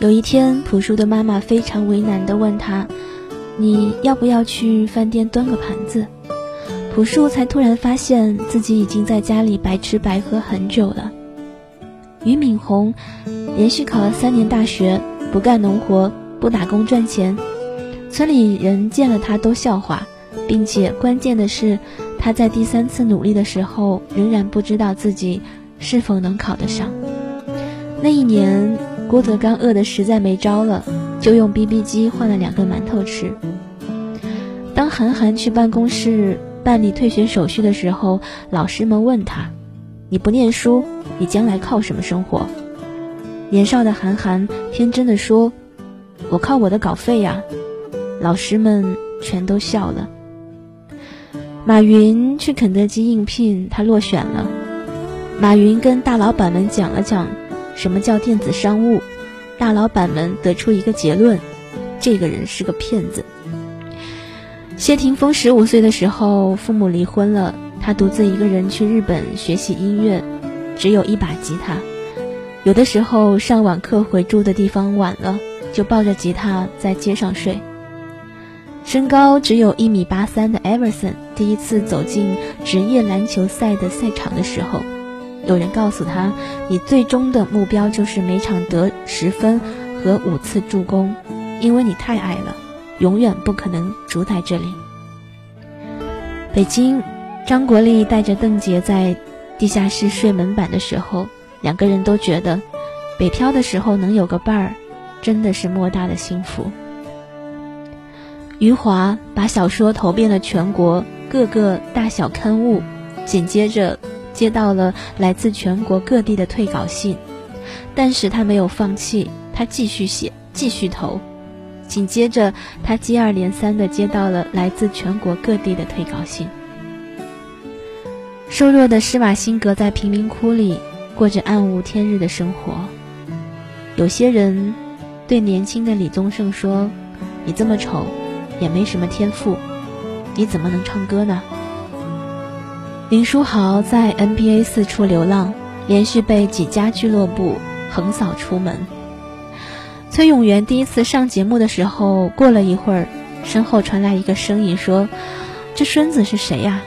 有一天，朴树的妈妈非常为难地问他：“你要不要去饭店端个盘子？”朴树才突然发现自己已经在家里白吃白喝很久了。俞敏洪连续考了三年大学，不干农活，不打工赚钱，村里人见了他都笑话，并且关键的是，他在第三次努力的时候，仍然不知道自己是否能考得上。那一年。郭德纲饿得实在没招了，就用 BB 机换了两个馒头吃。当韩寒去办公室办理退学手续的时候，老师们问他：“你不念书，你将来靠什么生活？”年少的韩寒天真的说：“我靠我的稿费呀。”老师们全都笑了。马云去肯德基应聘，他落选了。马云跟大老板们讲了讲。什么叫电子商务？大老板们得出一个结论：这个人是个骗子。谢霆锋十五岁的时候，父母离婚了，他独自一个人去日本学习音乐，只有一把吉他。有的时候上网课回住的地方晚了，就抱着吉他在街上睡。身高只有一米八三的艾 o 森，第一次走进职业篮球赛的赛场的时候。有人告诉他：“你最终的目标就是每场得十分和五次助攻，因为你太矮了，永远不可能主宰这里。”北京，张国立带着邓婕在地下室睡门板的时候，两个人都觉得北漂的时候能有个伴儿，真的是莫大的幸福。余华把小说投遍了全国各个大小刊物，紧接着。接到了来自全国各地的退稿信，但是他没有放弃，他继续写，继续投。紧接着，他接二连三的接到了来自全国各地的退稿信。瘦弱的施瓦辛格在贫民窟里过着暗无天日的生活。有些人对年轻的李宗盛说：“你这么丑，也没什么天赋，你怎么能唱歌呢？”林书豪在 NBA 四处流浪，连续被几家俱乐部横扫出门。崔永元第一次上节目的时候，过了一会儿，身后传来一个声音说：“这孙子是谁呀？”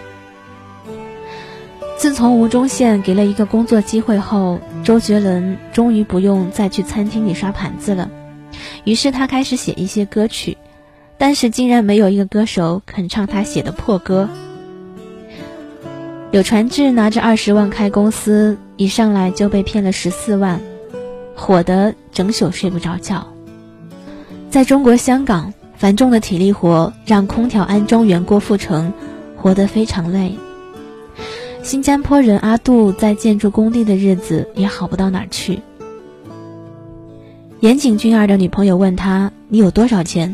自从吴宗宪给了一个工作机会后，周杰伦终于不用再去餐厅里刷盘子了。于是他开始写一些歌曲，但是竟然没有一个歌手肯唱他写的破歌。柳传志拿着二十万开公司，一上来就被骗了十四万，火得整宿睡不着觉。在中国香港，繁重的体力活让空调安装员郭富城活得非常累。新加坡人阿杜在建筑工地的日子也好不到哪儿去。岩井俊二的女朋友问他：“你有多少钱？”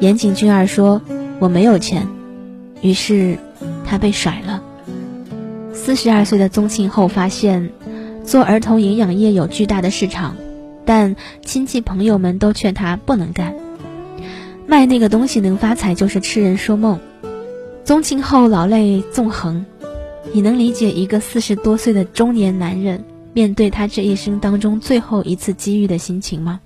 岩井俊二说：“我没有钱。”于是他被甩了。四十二岁的宗庆后发现，做儿童营养液有巨大的市场，但亲戚朋友们都劝他不能干，卖那个东西能发财就是痴人说梦。宗庆后老泪纵横，你能理解一个四十多岁的中年男人面对他这一生当中最后一次机遇的心情吗？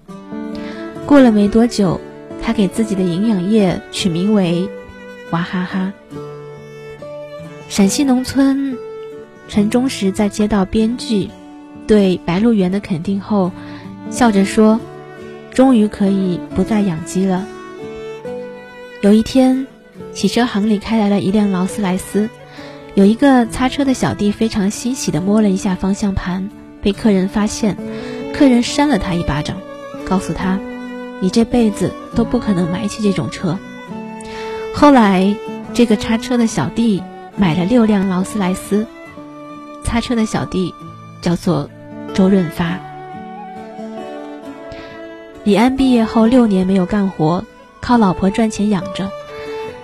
过了没多久，他给自己的营养液取名为“娃哈哈”。陕西农村。陈忠实在接到编剧对《白鹿原》的肯定后，笑着说：“终于可以不再养鸡了。”有一天，洗车行里开来了一辆劳斯莱斯，有一个擦车的小弟非常欣喜地摸了一下方向盘，被客人发现，客人扇了他一巴掌，告诉他：“你这辈子都不可能买起这种车。”后来，这个擦车的小弟买了六辆劳斯莱斯。擦车的小弟叫做周润发。李安毕业后六年没有干活，靠老婆赚钱养着。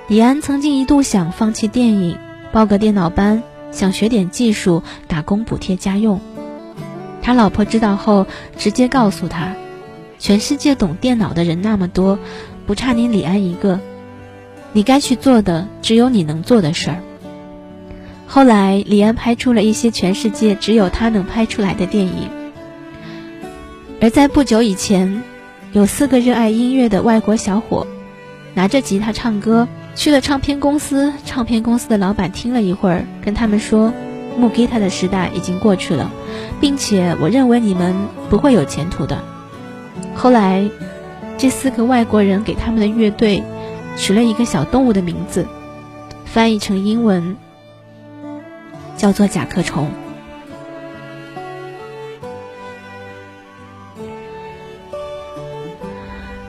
李安曾经一度想放弃电影，报个电脑班，想学点技术，打工补贴家用。他老婆知道后，直接告诉他：“全世界懂电脑的人那么多，不差你李安一个。你该去做的只有你能做的事儿。”后来，李安拍出了一些全世界只有他能拍出来的电影。而在不久以前，有四个热爱音乐的外国小伙，拿着吉他唱歌去了唱片公司。唱片公司的老板听了一会儿，跟他们说：“木吉他的时代已经过去了，并且我认为你们不会有前途的。”后来，这四个外国人给他们的乐队取了一个小动物的名字，翻译成英文叫做“甲壳虫”。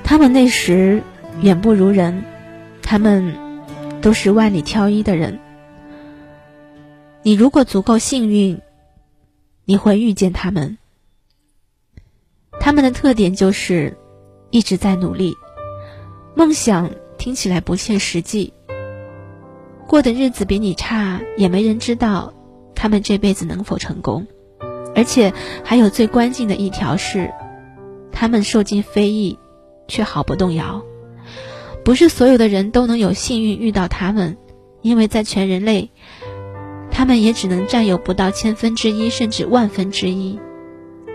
他们那时远不如人，他们都是万里挑一的人。你如果足够幸运，你会遇见他们。他们的特点就是一直在努力，梦想听起来不切实际，过的日子比你差，也没人知道他们这辈子能否成功。而且还有最关键的一条是，他们受尽非议。却毫不动摇，不是所有的人都能有幸运遇到他们，因为在全人类，他们也只能占有不到千分之一甚至万分之一。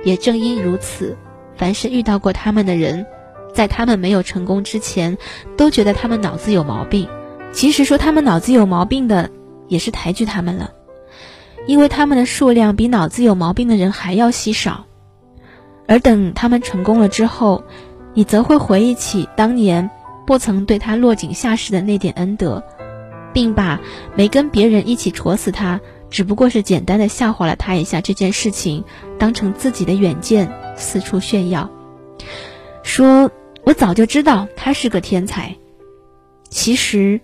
也正因如此，凡是遇到过他们的人，在他们没有成功之前，都觉得他们脑子有毛病。其实说他们脑子有毛病的，也是抬举他们了，因为他们的数量比脑子有毛病的人还要稀少。而等他们成功了之后，你则会回忆起当年不曾对他落井下石的那点恩德，并把没跟别人一起戳死他，只不过是简单的笑话了他一下这件事情，当成自己的远见四处炫耀，说我早就知道他是个天才。其实，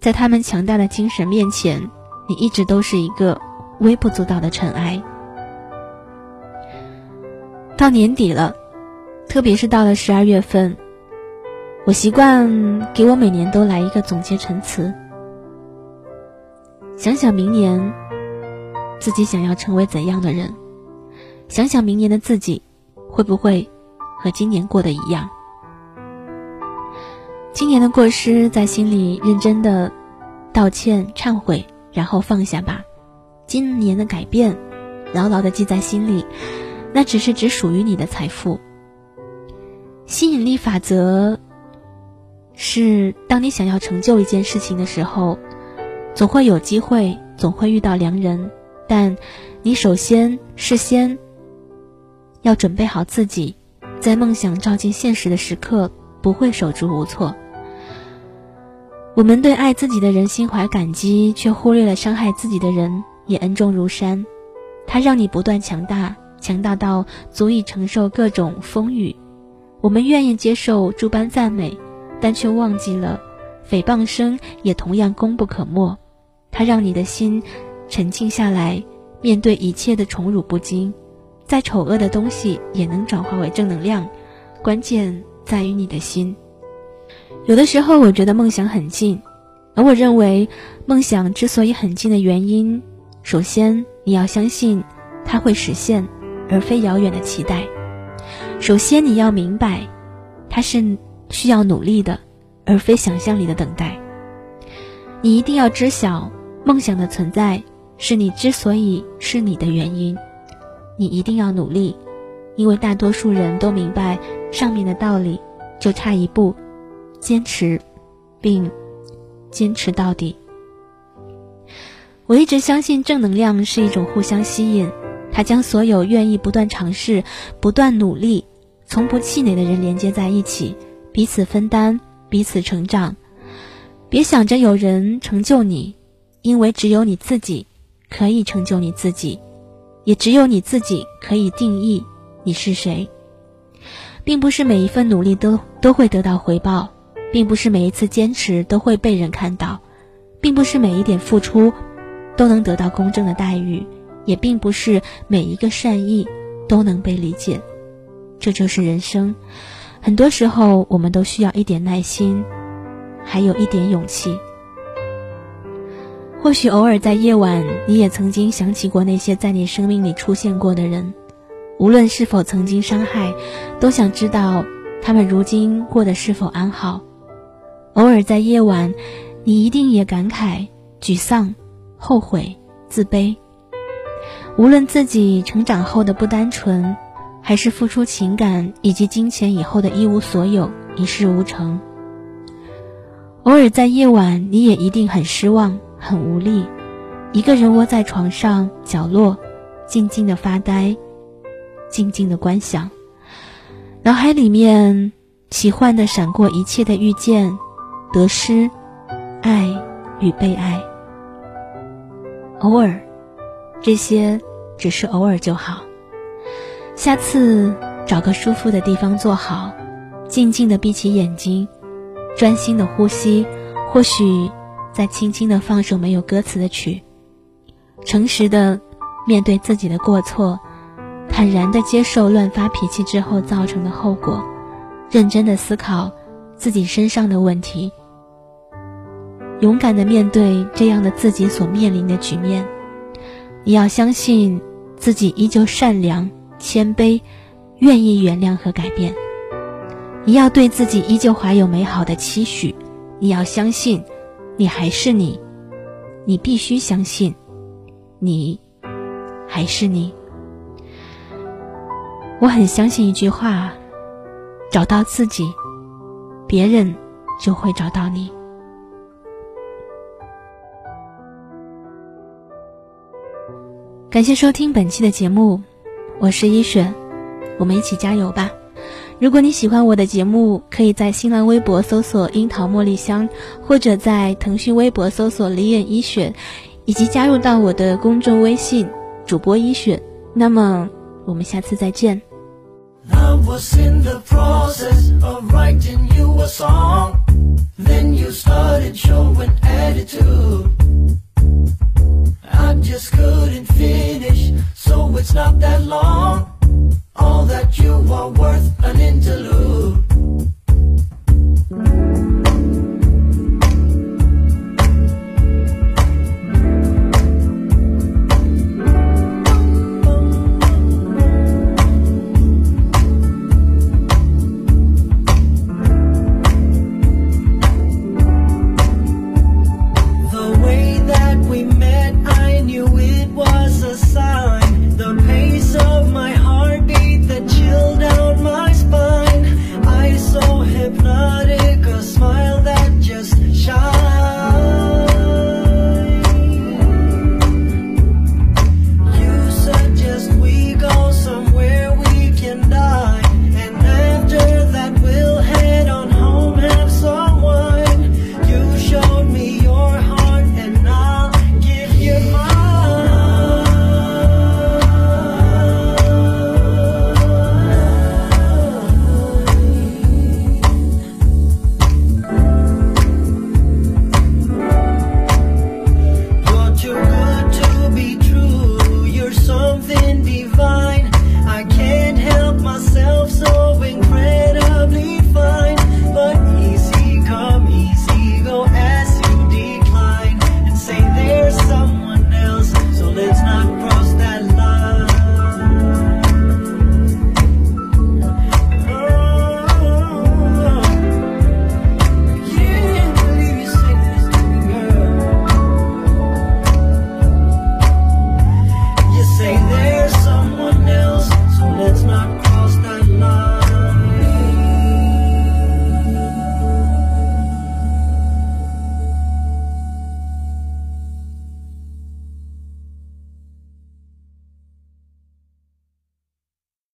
在他们强大的精神面前，你一直都是一个微不足道的尘埃。到年底了。特别是到了十二月份，我习惯给我每年都来一个总结陈词。想想明年自己想要成为怎样的人，想想明年的自己会不会和今年过的一样。今年的过失在心里认真的道歉忏悔，然后放下吧。今年的改变牢牢的记在心里，那只是只属于你的财富。吸引力法则是：当你想要成就一件事情的时候，总会有机会，总会遇到良人。但你首先事先要准备好自己，在梦想照进现实的时刻，不会手足无措。我们对爱自己的人心怀感激，却忽略了伤害自己的人也恩重如山。它让你不断强大，强大到足以承受各种风雨。我们愿意接受诸般赞美，但却忘记了，诽谤声也同样功不可没。它让你的心沉静下来，面对一切的宠辱不惊。再丑恶的东西也能转化为正能量，关键在于你的心。有的时候，我觉得梦想很近，而我认为，梦想之所以很近的原因，首先你要相信它会实现，而非遥远的期待。首先，你要明白，它是需要努力的，而非想象里的等待。你一定要知晓，梦想的存在是你之所以是你的原因。你一定要努力，因为大多数人都明白上面的道理，就差一步：坚持，并坚持到底。我一直相信，正能量是一种互相吸引，它将所有愿意不断尝试、不断努力。从不气馁的人连接在一起，彼此分担，彼此成长。别想着有人成就你，因为只有你自己可以成就你自己，也只有你自己可以定义你是谁。并不是每一份努力都都会得到回报，并不是每一次坚持都会被人看到，并不是每一点付出都能得到公正的待遇，也并不是每一个善意都能被理解。这就是人生，很多时候我们都需要一点耐心，还有一点勇气。或许偶尔在夜晚，你也曾经想起过那些在你生命里出现过的人，无论是否曾经伤害，都想知道他们如今过得是否安好。偶尔在夜晚，你一定也感慨、沮丧、后悔、自卑。无论自己成长后的不单纯。还是付出情感以及金钱以后的一无所有，一事无成。偶尔在夜晚，你也一定很失望、很无力，一个人窝在床上角落，静静的发呆，静静的观想，脑海里面奇幻的闪过一切的遇见、得失、爱与被爱。偶尔，这些只是偶尔就好。下次找个舒服的地方坐好，静静的闭起眼睛。专心的呼吸，或许再轻轻的放首没有歌词的曲，诚实的面对自己的过错，坦然的接受乱发脾气之后造成的后果，认真的思考自己身上的问题，勇敢的面对这样的自己所面临的局面。你要相信自己依旧善良、谦卑，愿意原谅和改变。你要对自己依旧怀有美好的期许，你要相信，你还是你，你必须相信，你还是你。我很相信一句话：找到自己，别人就会找到你。感谢收听本期的节目，我是一雪，我们一起加油吧。如果你喜欢我的节目，可以在新浪微博搜索“樱桃茉莉香”，或者在腾讯微博搜索“李眼医雪”，以及加入到我的公众微信“主播医雪”。那么，我们下次再见。all that you are worth